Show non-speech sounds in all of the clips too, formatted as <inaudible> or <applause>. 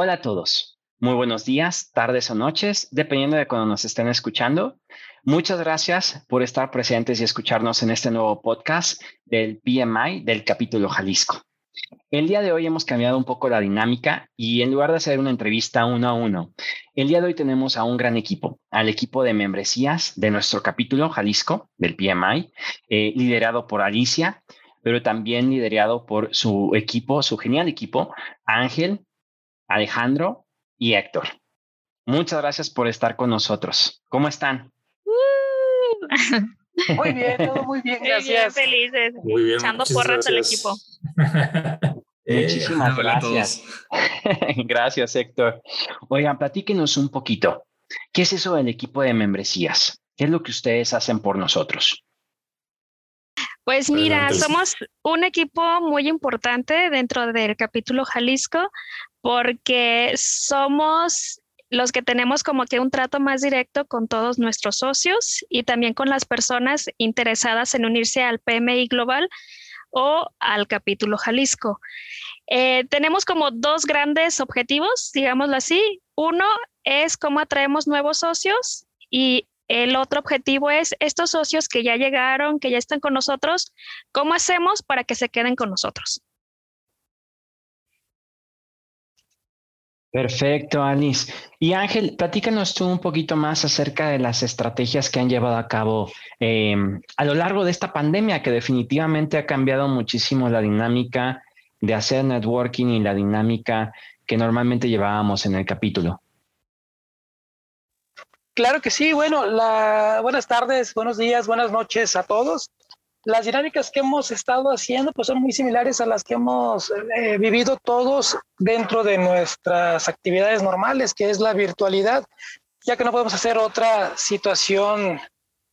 Hola a todos. Muy buenos días, tardes o noches, dependiendo de cuando nos estén escuchando. Muchas gracias por estar presentes y escucharnos en este nuevo podcast del PMI del capítulo Jalisco. El día de hoy hemos cambiado un poco la dinámica y en lugar de hacer una entrevista uno a uno, el día de hoy tenemos a un gran equipo, al equipo de membresías de nuestro capítulo Jalisco del PMI, eh, liderado por Alicia, pero también liderado por su equipo, su genial equipo, Ángel, Alejandro y Héctor. Muchas gracias por estar con nosotros. ¿Cómo están? Muy bien, todo muy bien, gracias. <laughs> Muy bien, felices. Muy bien. Echando porras al equipo. <laughs> Muchísimas gracias. <laughs> gracias, Héctor. Oigan, platíquenos un poquito. ¿Qué es eso del equipo de membresías? ¿Qué es lo que ustedes hacen por nosotros? Pues mira, somos un equipo muy importante dentro del capítulo Jalisco porque somos los que tenemos como que un trato más directo con todos nuestros socios y también con las personas interesadas en unirse al PMI Global o al capítulo Jalisco. Eh, tenemos como dos grandes objetivos, digámoslo así. Uno es cómo atraemos nuevos socios y el otro objetivo es estos socios que ya llegaron, que ya están con nosotros, ¿cómo hacemos para que se queden con nosotros? Perfecto, Alice. Y Ángel, platícanos tú un poquito más acerca de las estrategias que han llevado a cabo em, a lo largo de esta pandemia, que definitivamente ha cambiado muchísimo la dinámica de hacer networking y la dinámica que normalmente llevábamos en el capítulo. Claro que sí, bueno, la, buenas tardes, buenos días, buenas noches a todos. Las dinámicas que hemos estado haciendo pues son muy similares a las que hemos eh, vivido todos dentro de nuestras actividades normales, que es la virtualidad, ya que no podemos hacer otra situación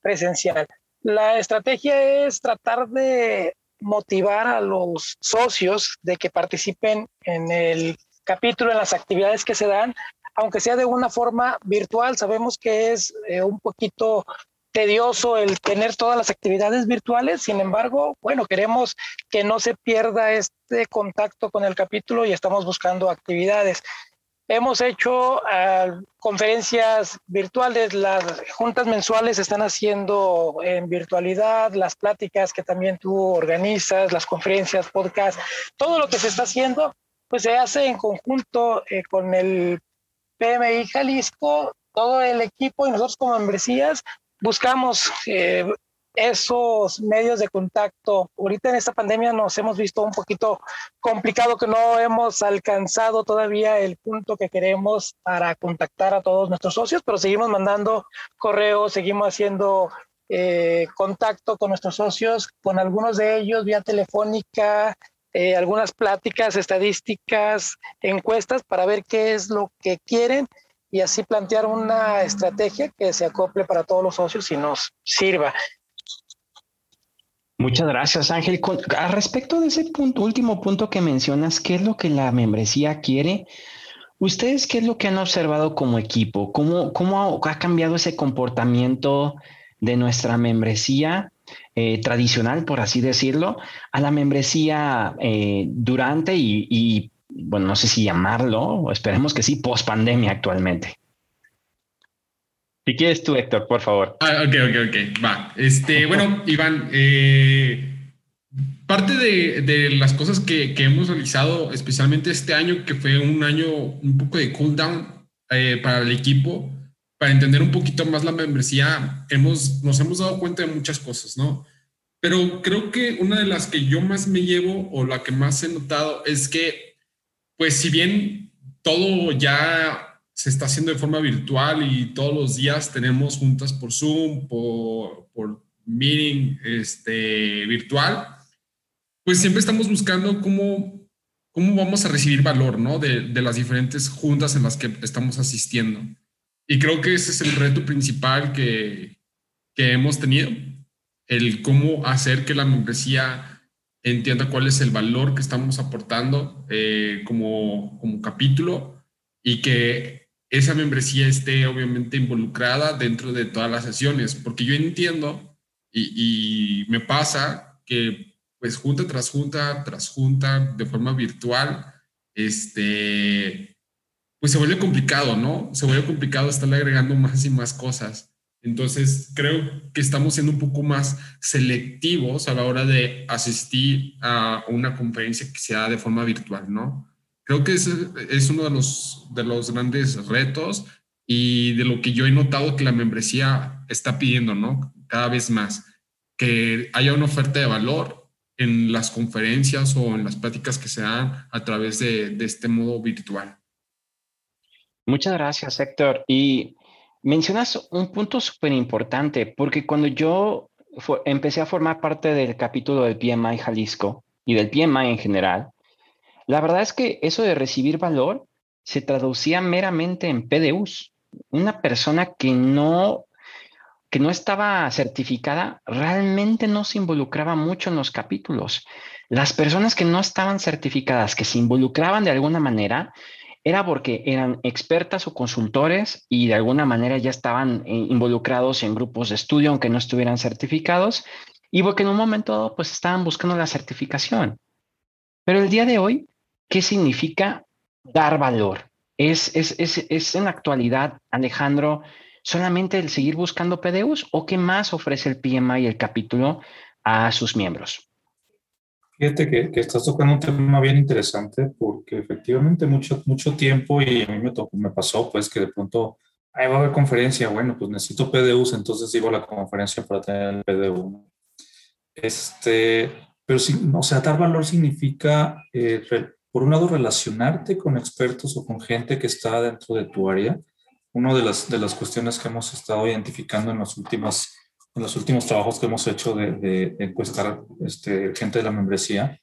presencial. La estrategia es tratar de motivar a los socios de que participen en el capítulo, en las actividades que se dan, aunque sea de una forma virtual, sabemos que es eh, un poquito tedioso el tener todas las actividades virtuales, sin embargo, bueno, queremos que no se pierda este contacto con el capítulo y estamos buscando actividades. Hemos hecho uh, conferencias virtuales, las juntas mensuales se están haciendo en virtualidad, las pláticas que también tú organizas, las conferencias, podcast, todo lo que se está haciendo, pues se hace en conjunto eh, con el PMI Jalisco, todo el equipo y nosotros como membresías buscamos eh, esos medios de contacto. Ahorita en esta pandemia nos hemos visto un poquito complicado que no hemos alcanzado todavía el punto que queremos para contactar a todos nuestros socios, pero seguimos mandando correos, seguimos haciendo eh, contacto con nuestros socios, con algunos de ellos vía telefónica, eh, algunas pláticas, estadísticas, encuestas para ver qué es lo que quieren y así plantear una estrategia que se acople para todos los socios y nos sirva. Muchas gracias, Ángel. a respecto de ese punto, último punto que mencionas, ¿qué es lo que la membresía quiere? ¿Ustedes qué es lo que han observado como equipo? ¿Cómo, cómo ha cambiado ese comportamiento de nuestra membresía eh, tradicional, por así decirlo, a la membresía eh, durante y, bueno, no sé si llamarlo, esperemos que sí, post pandemia actualmente. Si quieres tú, Héctor, por favor. Ah, ok, ok, ok, va. Este, bueno, Iván, eh, parte de, las cosas que, hemos realizado, especialmente este año, que fue un año un poco de cool down para el equipo, para entender un poquito más la membresía, hemos, nos hemos dado cuenta de muchas cosas, ¿no? Pero creo que una de las que yo más me llevo o la que más he notado es que, pues si bien todo ya se está haciendo de forma virtual y todos los días tenemos juntas por Zoom, por, por meeting este, virtual, pues siempre estamos buscando cómo, cómo vamos a recibir valor, ¿no? De, de las diferentes juntas en las que estamos asistiendo. Y creo que ese es el reto principal que, que hemos tenido, el cómo hacer que la membresía entienda cuál es el valor que estamos aportando eh, como, como capítulo y que esa membresía esté obviamente involucrada dentro de todas las sesiones, porque yo entiendo y, me pasa que pues junta tras junta tras junta de forma virtual, este, pues se vuelve complicado, ¿no? Se vuelve complicado estarle agregando más y más cosas. Entonces, creo que estamos siendo un poco más selectivos a la hora de asistir a una conferencia que sea de forma virtual, ¿no? Creo que ese es uno de los, de los grandes retos y de lo que yo he notado que la membresía está pidiendo, ¿no? Cada vez más, que haya una oferta de valor en las conferencias o en las pláticas que se dan a través de, de este modo virtual. Muchas gracias, Héctor. Y mencionas un punto súper importante, porque cuando yo empecé a formar parte del capítulo del PMI Jalisco y del PMI en general, la verdad es que eso de recibir valor se traducía meramente en PDUs. Una persona que no que no estaba certificada realmente no se involucraba mucho en los capítulos. Las personas que no estaban certificadas, que se involucraban de alguna manera, era porque eran expertas o consultores y de alguna manera ya estaban eh, involucrados en grupos de estudio, aunque no estuvieran certificados, y porque en un momento pues estaban buscando la certificación. Pero el día de hoy, ¿qué significa dar valor? Es, es, es, es en la actualidad, Alejandro, solamente el seguir buscando PDUs o qué más ofrece el PMI y el capítulo a sus miembros? Fíjate que, que, estás tocando un tema bien interesante porque efectivamente mucho, mucho tiempo y a mí me, tocó, me pasó pues que de pronto, ahí va a haber conferencia, bueno, pues necesito PDUs, entonces sigo la conferencia para tener el PDU. Este, pero sí, o sea, dar valor significa, eh, por un lado, relacionarte con expertos o con gente que está dentro de tu área, una de las, de las cuestiones que hemos estado identificando en los últimos, en los últimos trabajos que hemos hecho de, de encuestar este, gente de la membresía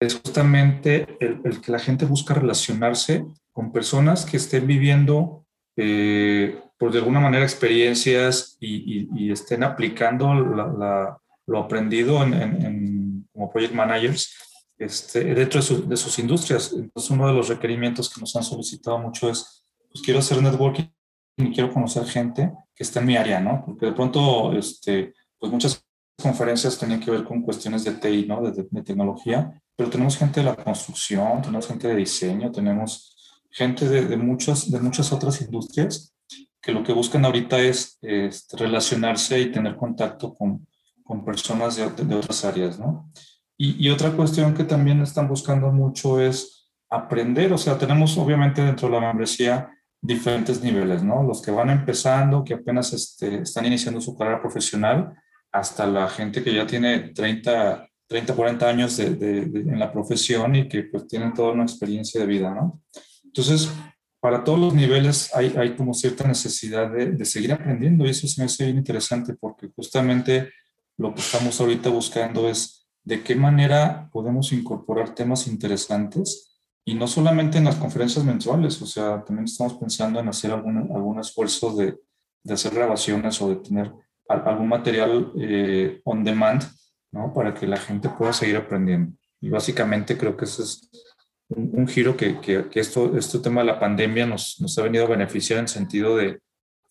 es justamente el, que la gente busca relacionarse con personas que estén viviendo, eh, por de alguna manera, experiencias y, y, estén aplicando la, lo aprendido en, en, como project managers este, dentro de, de, sus industrias. Entonces, uno de los requerimientos que nos han solicitado mucho es, pues quiero hacer networking y quiero conocer gente que está en mi área, ¿no? Porque de pronto, este, pues muchas conferencias tenían que ver con cuestiones de TI, ¿no? De, de, tecnología, pero tenemos gente de la construcción, tenemos gente de diseño, tenemos gente de, de, muchas, de muchas otras industrias que lo que buscan ahorita es, es relacionarse y tener contacto con, con personas de, de, otras áreas, ¿no? Y, y, otra cuestión que también están buscando mucho es aprender, o sea, tenemos obviamente dentro de la membresía diferentes niveles, ¿no? Los que van empezando, que apenas este, están iniciando su carrera profesional, hasta la gente que ya tiene 30, 30 40 años de, de, en la profesión y que pues tienen toda una experiencia de vida, ¿no? Entonces, para todos los niveles hay, hay como cierta necesidad de, de, seguir aprendiendo y eso se me hace bien interesante porque justamente lo que estamos ahorita buscando es de qué manera podemos incorporar temas interesantes y no solamente en las conferencias mensuales, o sea, también estamos pensando en hacer algún, algún esfuerzo de, de hacer grabaciones o de tener algún material eh, on demand, ¿no? Para que la gente pueda seguir aprendiendo. Y básicamente creo que ese es un, un giro que, que, que, esto, este tema de la pandemia nos, nos ha venido a beneficiar en sentido de,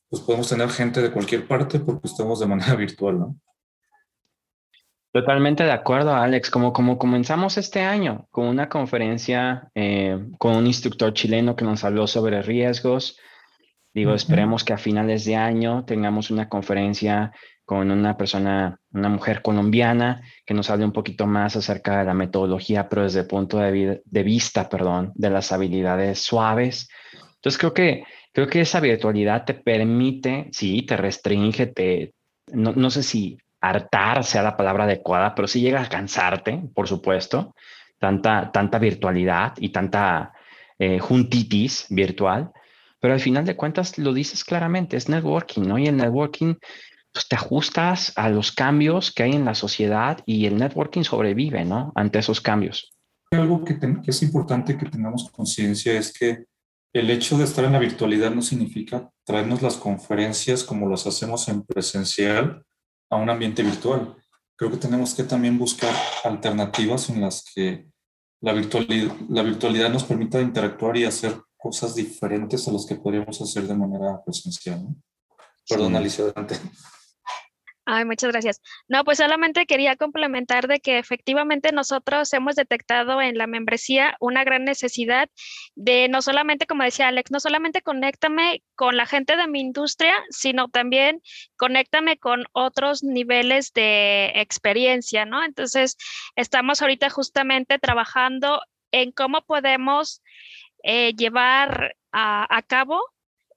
pues podemos tener gente de cualquier parte porque estamos de manera <laughs> virtual, ¿no? Totalmente de acuerdo, Alex. Como, como comenzamos este año con una conferencia eh, con un instructor chileno que nos habló sobre riesgos, digo, esperemos que a finales de año tengamos una conferencia con una persona, una mujer colombiana, que nos hable un poquito más acerca de la metodología, pero desde el punto de, de vista, perdón, de las habilidades suaves. Entonces creo que, creo que esa virtualidad te permite, sí, te restringe, te, no, no sé si hartar sea la palabra adecuada, pero sí llega a cansarte, por supuesto, tanta, tanta virtualidad y tanta eh, juntitis virtual, pero al final de cuentas lo dices claramente, es networking, ¿no? Y el networking, pues te ajustas a los cambios que hay en la sociedad y el networking sobrevive, ¿no? Ante esos cambios. Algo que, que es importante que tengamos conciencia es que el hecho de estar en la virtualidad no significa traernos las conferencias como las hacemos en presencial a un ambiente virtual. Creo que tenemos que también buscar alternativas en las que la virtualidad, la virtualidad nos permita interactuar y hacer cosas diferentes a las que podríamos hacer de manera presencial. ¿no? Perdón, Alicia, adelante. Ay, muchas gracias. No, pues solamente quería complementar de que efectivamente nosotros hemos detectado en la membresía una gran necesidad de no solamente, como decía Alex, no solamente conéctame con la gente de mi industria, sino también conéctame con otros niveles de experiencia, ¿no? Entonces, estamos ahorita justamente trabajando en cómo podemos eh, llevar a, cabo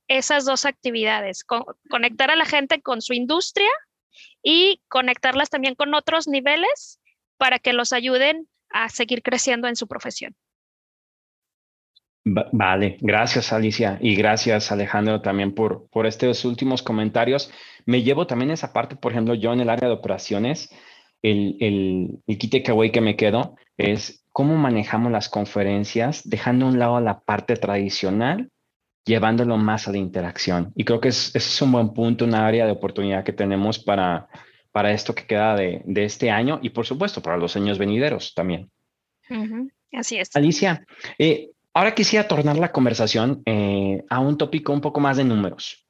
esas dos actividades, conectar a la gente con su industria y conectarlas también con otros niveles para que los ayuden a seguir creciendo en su profesión. Vale, gracias Alicia y gracias Alejandro también por, por estos últimos comentarios. Me llevo también esa parte, por ejemplo, yo en el área de operaciones, el, el, el key que me quedo es cómo manejamos las conferencias, dejando a un lado la parte tradicional llevándolo más a la interacción. Y creo que es, ese es un buen punto, una área de oportunidad que tenemos para, para esto que queda de, de este año y por supuesto para los años venideros también. Así es. Alicia, eh, ahora quisiera tornar la conversación eh, a un tópico un poco más de números.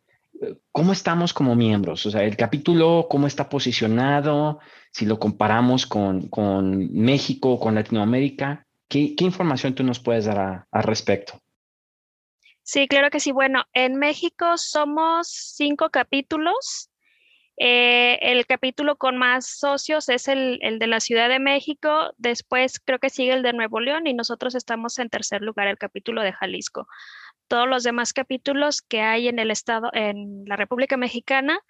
¿Cómo estamos como miembros? O sea, el capítulo, ¿cómo está posicionado? Si lo comparamos con, con México, con Latinoamérica, ¿qué, ¿qué, información tú nos puedes dar al respecto? Sí, claro que sí. Bueno, en México somos cinco capítulos. Eh, el capítulo con más socios es el, el, de la Ciudad de México. Después creo que sigue el de Nuevo León y nosotros estamos en tercer lugar, el capítulo de Jalisco todos los demás capítulos que hay en el estado, en la República Mexicana,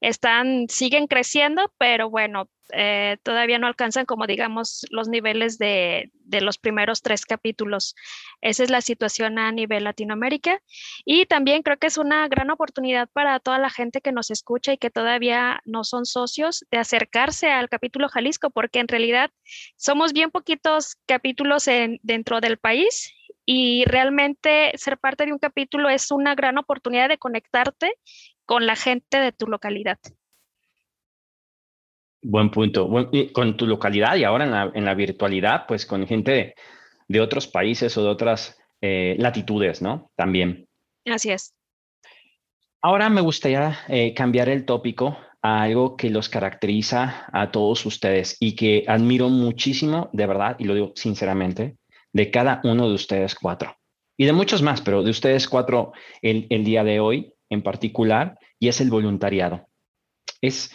están, siguen creciendo, pero bueno, eh, todavía no alcanzan como digamos los niveles de, de, los primeros tres capítulos. Esa es la situación a nivel Latinoamérica y también creo que es una gran oportunidad para toda la gente que nos escucha y que todavía no son socios de acercarse al capítulo Jalisco porque en realidad somos bien poquitos capítulos en, dentro del país y realmente ser parte de un capítulo es una gran oportunidad de conectarte con la gente de tu localidad. Buen punto. con tu localidad y ahora en la, virtualidad, pues con gente de, otros países o de otras eh, latitudes, ¿no? También. Así es. Ahora me gustaría eh, cambiar el tópico a algo que los caracteriza a todos ustedes y que admiro muchísimo, de verdad, y lo digo sinceramente, de cada uno de ustedes cuatro. Y de muchos más, pero de ustedes cuatro el, el día de hoy en particular, y es el voluntariado. Es,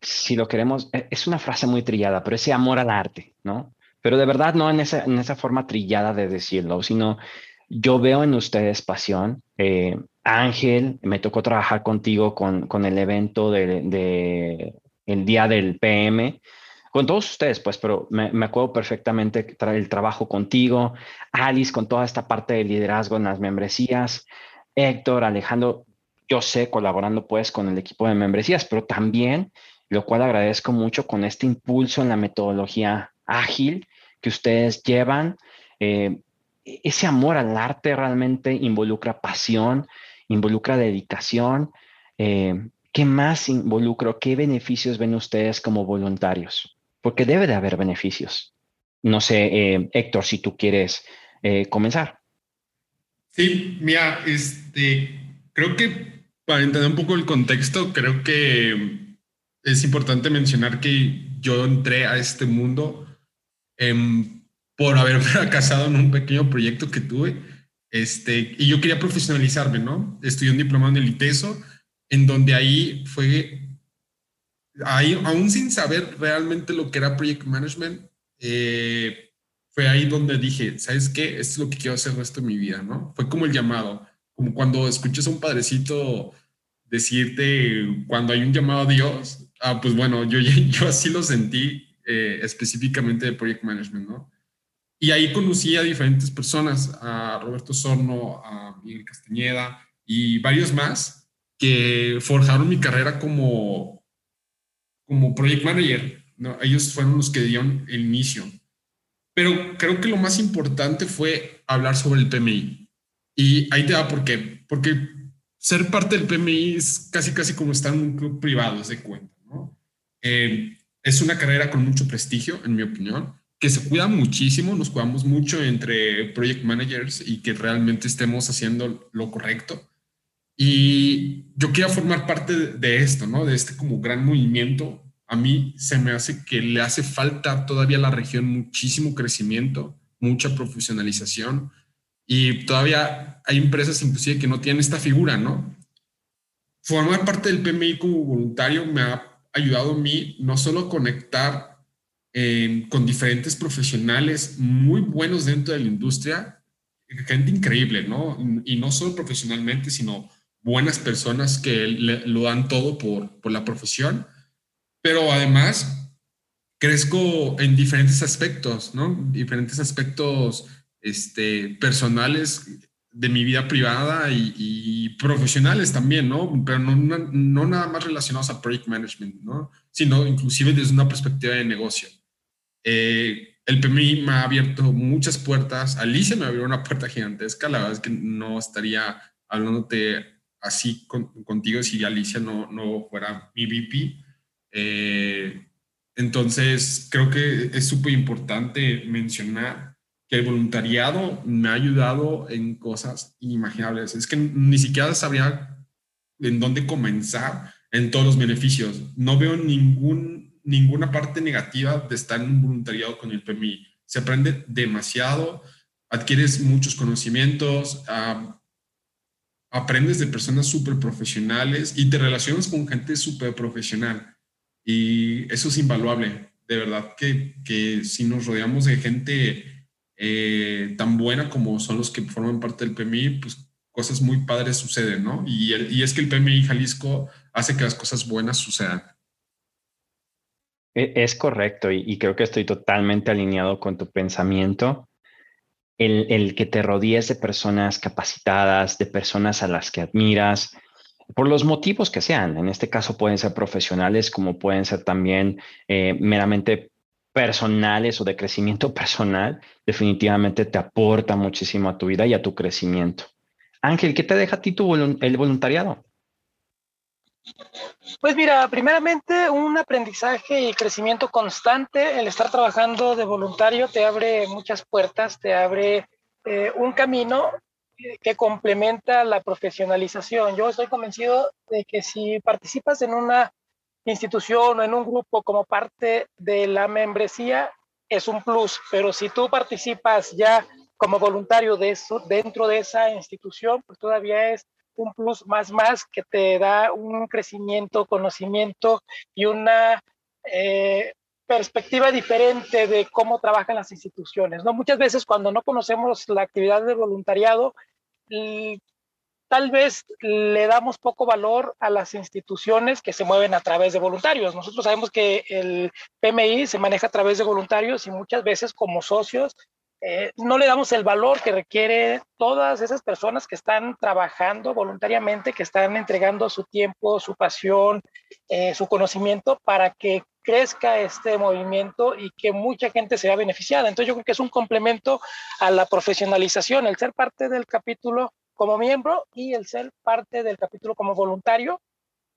si lo queremos, e, es una frase muy trillada, pero ese amor al arte, ¿no? Pero de verdad no en esa, en esa forma trillada de decirlo, sino yo veo en ustedes pasión. Eh, Ángel, me tocó trabajar contigo con, con el evento de, de, el día del PM con todos ustedes, pues, pero me, acuerdo perfectamente el trabajo contigo, Alice, con toda esta parte de liderazgo en las membresías, Héctor, Alejandro, yo sé, colaborando pues con el equipo de membresías, pero también, lo cual agradezco mucho con este impulso en la metodología ágil que ustedes llevan. Eh, ese amor al arte realmente involucra pasión, involucra dedicación. Eh, ¿Qué más involucra? ¿Qué beneficios ven ustedes como voluntarios? Porque debe de haber beneficios. No sé, eh, Héctor, si tú quieres eh, comenzar. Sí, mira, este, creo que para entender un poco el contexto, creo que es importante mencionar que yo entré a este mundo em, por haber <laughs> fracasado en un pequeño proyecto que tuve. Este, y yo quería profesionalizarme, ¿no? Estudié un diplomado en el ITESO, en donde ahí fue ahí, aún sin saber realmente lo que era Project Management, eh, fue ahí donde dije, ¿sabes qué? Esto es lo que quiero hacer el resto de mi vida, ¿no? Fue como el llamado, como cuando escuchas a un padrecito decirte cuando hay un llamado a Dios, ah, pues bueno, yo, <laughs> yo así lo sentí eh, específicamente de Project Management, ¿no? Y ahí conocí a diferentes personas, a Roberto Sorno, a Miguel Castañeda y varios más que forjaron mi carrera como como project manager. ¿no? Ellos fueron los que dieron el inicio. Pero creo que lo más importante fue hablar sobre el PMI. Y ahí te da por qué. Porque ser parte del PMI es casi, casi como estar en un club privado, de cuenta. Eh, es una carrera con mucho prestigio, en mi opinión, que se cuida muchísimo, nos cuidamos mucho entre project managers y que realmente estemos haciendo lo correcto. Y yo quería formar parte de esto, ¿no? De este como gran movimiento. A mí se me hace que le hace falta todavía a la región muchísimo crecimiento, mucha profesionalización y todavía hay empresas inclusive que no tienen esta figura, ¿no? Formar parte del PMI como voluntario me ha ayudado a mí no solo conectar eh, con diferentes profesionales muy buenos dentro de la industria, gente increíble, ¿no? Y no solo profesionalmente, sino buenas personas que lo dan todo por, por la profesión, pero además crezco en diferentes aspectos, ¿no? Diferentes aspectos este, personales de mi vida privada y, profesionales también, ¿no? Pero no, no, nada más relacionados a project management, ¿no? Sino inclusive desde una perspectiva de negocio. Eh, el PMI me ha abierto muchas puertas. Alicia me abrió una puerta gigantesca. La verdad es que no estaría hablándote así contigo si Alicia no, no fuera mi VP. Eh, entonces, creo que es súper importante mencionar que el voluntariado me ha ayudado en cosas inimaginables. Es que ni siquiera sabría en dónde comenzar en todos los beneficios. No veo ningún, ninguna parte negativa de estar en un voluntariado con el PMI. Se aprende demasiado, adquieres muchos conocimientos, aprendes de personas súper profesionales y te relacionas con gente súper profesional. Y eso es invaluable. De verdad que, que si nos rodeamos de gente eh, tan buena como son los que forman parte del PMI, pues cosas muy padres suceden, ¿no? Y, y es que el PMI Jalisco hace que las cosas buenas sucedan. E, es correcto y, y creo que estoy totalmente alineado con tu pensamiento el, que te rodees de personas capacitadas, de personas a las que admiras, por los motivos que sean. En este caso pueden ser profesionales como pueden ser también eh, meramente personales o de crecimiento <laughs> personal, definitivamente te aporta muchísimo a tu vida y a tu crecimiento. Ángel, ¿qué te deja a ti tu el voluntariado? Pues mira, primeramente un aprendizaje y crecimiento constante. El estar trabajando de voluntario te abre muchas puertas, te abre eh, un camino que complementa la profesionalización. Yo estoy convencido de que si participas en una institución o en un grupo como parte de la membresía, es un plus, pero si tú participas ya como voluntario de eso, dentro de esa institución, pues todavía es un plus más más que te da un crecimiento, conocimiento y una eh, perspectiva diferente de cómo trabajan las instituciones. ¿no? Muchas veces cuando no conocemos la actividad de voluntariado, tal vez le damos poco valor a las instituciones que se mueven a través de voluntarios. Nosotros sabemos que el PMI se maneja a través de voluntarios y muchas veces como socios eh, no le damos el valor que requiere todas esas personas que están trabajando voluntariamente, que están entregando su tiempo, su pasión, eh, su conocimiento para que crezca este movimiento y que mucha gente sea beneficiada. Entonces yo creo que es un complemento a la profesionalización, el ser parte del capítulo como miembro y el ser parte del capítulo como voluntario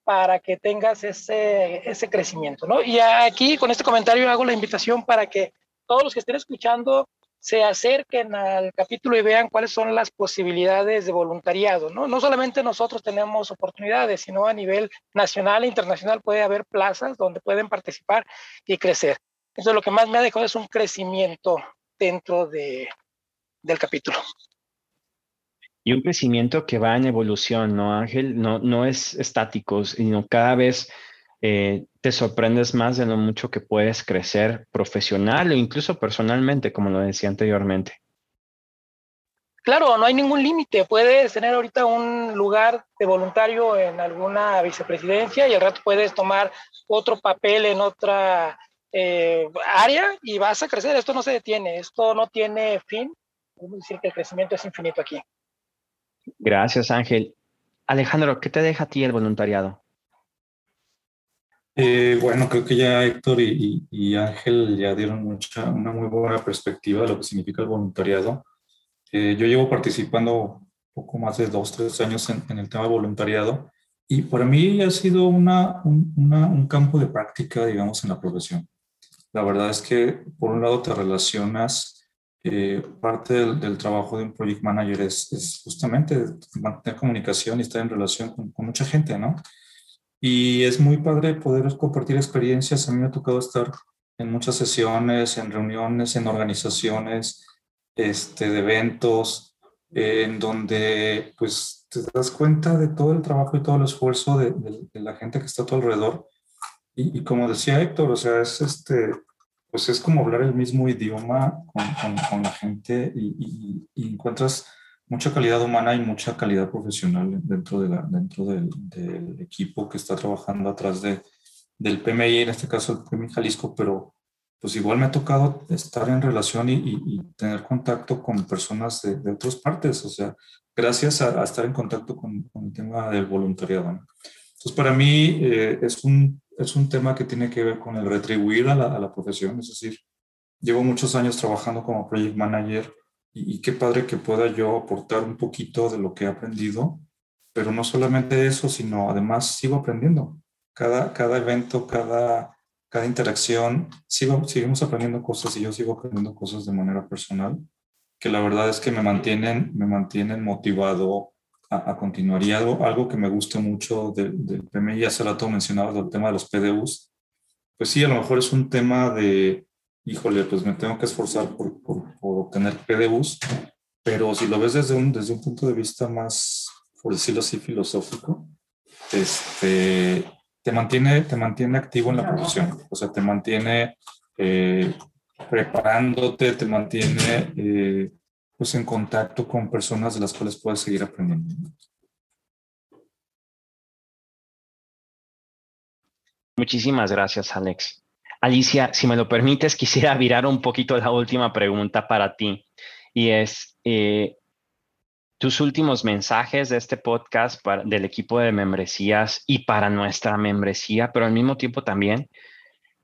para que tengas ese, ese crecimiento, ¿no? Y aquí con este comentario hago la invitación para que todos los que estén escuchando se acerquen al capítulo y vean cuáles son las posibilidades de voluntariado, ¿no? No solamente nosotros tenemos oportunidades, sino a nivel nacional e internacional puede haber plazas donde pueden participar y crecer. Eso lo que más me ha dejado es un crecimiento dentro de, del capítulo. Y un crecimiento que va en evolución, ¿no, Ángel? No, no es estático, sino cada vez eh, te sorprendes más de lo mucho que puedes crecer profesional o incluso personalmente, como lo decía anteriormente. Claro, no hay ningún límite. Puedes tener ahorita un lugar de voluntario en alguna vicepresidencia y al rato puedes tomar otro papel en otra eh, área y vas a crecer. Esto no se detiene, esto no tiene fin. Podemos decir que el crecimiento es infinito aquí. Gracias, Ángel. Alejandro, ¿qué te deja a ti el voluntariado? Eh, bueno, creo que ya Héctor y, Ángel ya dieron mucha, una muy buena perspectiva de lo que significa el voluntariado. Eh, yo llevo participando poco más de dos, tres años en, el tema de voluntariado y para mí ha sido una, un, campo de práctica, digamos, en la profesión. La verdad es que, por un lado, te relacionas eh, parte del, trabajo de un project manager es, justamente mantener comunicación y estar en relación con, mucha gente, ¿no? Y es muy padre poder compartir experiencias. A mí me ha tocado estar en muchas sesiones, en reuniones, en organizaciones, este, de eventos, en donde pues te das cuenta de todo el trabajo y todo el esfuerzo de, la gente que está a tu alrededor. Y, y, como decía Héctor, o sea, es este, pues es como hablar el mismo idioma con, con, la gente y, encuentras mucha calidad humana y mucha calidad profesional dentro, de dentro del, equipo que está trabajando atrás de, del PMI, en este caso el PMI Jalisco, pero pues igual me ha tocado estar en relación y, tener contacto con personas de, de, otras partes, o sea, gracias a, estar en contacto con, con, el tema del voluntariado. Entonces, para mí eh, es un es un tema que tiene que ver con el retribuir a la, a la profesión, es decir, llevo muchos años trabajando como project manager y, qué padre que pueda yo aportar un poquito de lo que he aprendido, pero no solamente eso, sino además sigo aprendiendo. Cada, cada evento, cada, cada interacción, sigo, seguimos aprendiendo cosas y yo sigo aprendiendo cosas de manera personal, que la verdad es que me mantienen, me mantienen motivado a, continuar. Y algo, algo que me gusta mucho del, del PMI, hace rato mencionabas el tema de los PDUs, pues sí, a lo mejor es un tema de, híjole, pues me tengo que esforzar por, por, obtener PDUs, pero si lo ves desde un, desde un punto de vista más, por decirlo así, filosófico, este, te, mantiene, te mantiene activo en la profesión, o sea, te mantiene eh, preparándote, te mantiene eh, pues en contacto con personas de las cuales puedes seguir aprendiendo. Muchísimas gracias, Alex. Alicia, si me lo permites, <laughs> quisiera virar un poquito la última pregunta para ti. Y es, eh, tus últimos mensajes de este podcast del equipo de membresías y para nuestra membresía, pero al mismo tiempo también,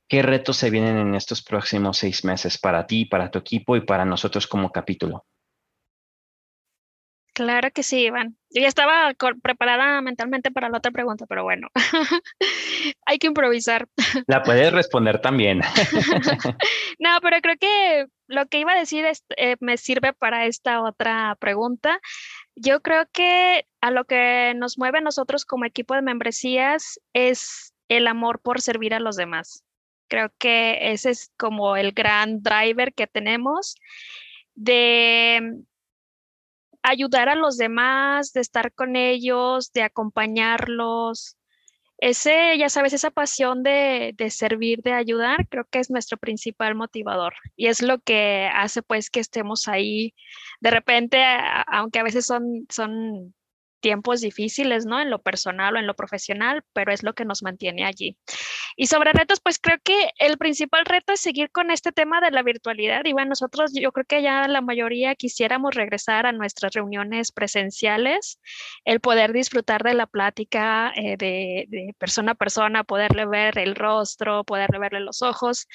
¿qué retos se vienen en estos próximos seis meses para ti, para tu equipo y para nosotros como capítulo? Claro que sí, Iván. Yo ya estaba preparada mentalmente para la otra pregunta, pero bueno, <laughs> hay que improvisar. La puedes <laughs> responder también. <laughs> no, pero creo que lo que iba a decir eh, me sirve para esta otra pregunta. Yo creo que a lo que nos mueve nosotros como equipo de membresías es el amor por servir a los demás. Creo que ese es como el gran driver que tenemos de ayudar a los demás, de estar con ellos, de acompañarlos. Ese, ya sabes, esa pasión de, de, servir, de ayudar, creo que es nuestro principal motivador y es lo que hace pues que estemos ahí. De repente, aunque a veces son, son tiempos difíciles, ¿no? En lo personal o en lo profesional, pero es lo que nos mantiene allí. Y sobre retos, pues creo que el principal reto es seguir con este tema de la virtualidad. Y bueno, nosotros yo creo que ya la mayoría quisiéramos regresar a nuestras reuniones presenciales, el poder disfrutar de la plática eh, de, persona a persona, poderle ver el rostro, poderle verle los ojos.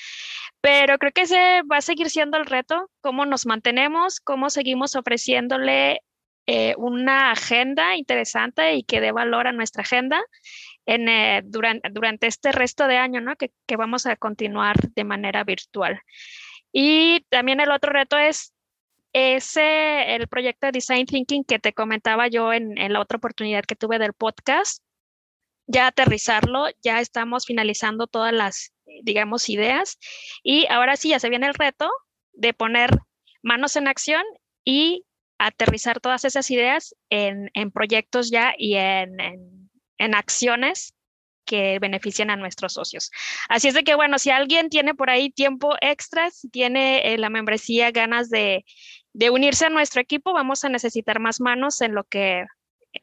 Pero creo que ese va a seguir siendo el reto, cómo nos mantenemos, cómo seguimos ofreciéndole eh, una agenda interesante y que dé valor a nuestra agenda en, eh, durante, este resto de año, ¿no? Que, que, vamos a continuar de manera virtual. Y también el otro reto es ese, el proyecto de Design Thinking que te comentaba yo en, en la otra oportunidad que tuve del podcast, ya aterrizarlo, ya estamos finalizando todas las, digamos, ideas y ahora sí ya se viene el reto de poner manos en acción y aterrizar todas esas ideas en, proyectos ya y en, en, acciones que beneficien a nuestros socios. Así es de que, bueno, si alguien tiene por ahí tiempo extra, si tiene eh, la membresía ganas de, de, unirse a nuestro equipo, vamos a necesitar más manos en lo que eh,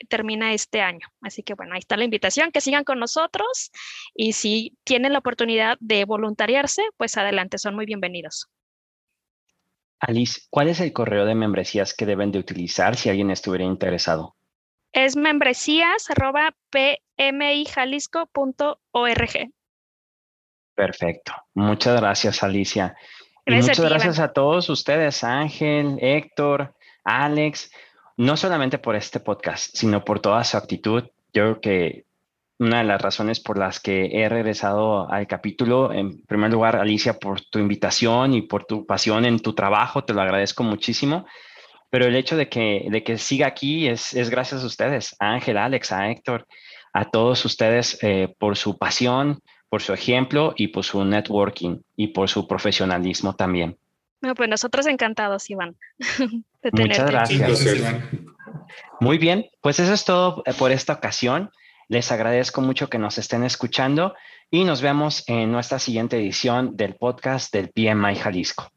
termina este año. Así que, bueno, ahí está la invitación, que sigan con nosotros y si tienen la oportunidad de voluntariarse, pues adelante, son muy bienvenidos. Alice, ¿cuál es el correo de membresías que deben de utilizar si alguien estuviera interesado? Es membresías.pmijalisco.org. Perfecto. Muchas gracias, Alicia. y muchas gracias a todos ustedes, Ángel, Héctor, Alex, no solamente por este podcast, sino por toda su actitud. Yo creo que una de las razones por las que he regresado al capítulo. En primer lugar, Alicia, por tu invitación y por tu pasión en tu trabajo, te lo agradezco muchísimo. Pero el hecho de que, de que siga aquí es, es gracias a ustedes, a Ángel, a Alex, a Héctor, a todos ustedes eh, por su pasión, por su ejemplo y por su networking y por su profesionalismo también. No, pues nosotros encantados, Iván. <laughs> Muchas gracias. Muy bien, pues eso es todo eh, por esta ocasión. Les agradezco mucho que nos estén escuchando y nos vemos en nuestra siguiente edición del podcast del PMI Jalisco.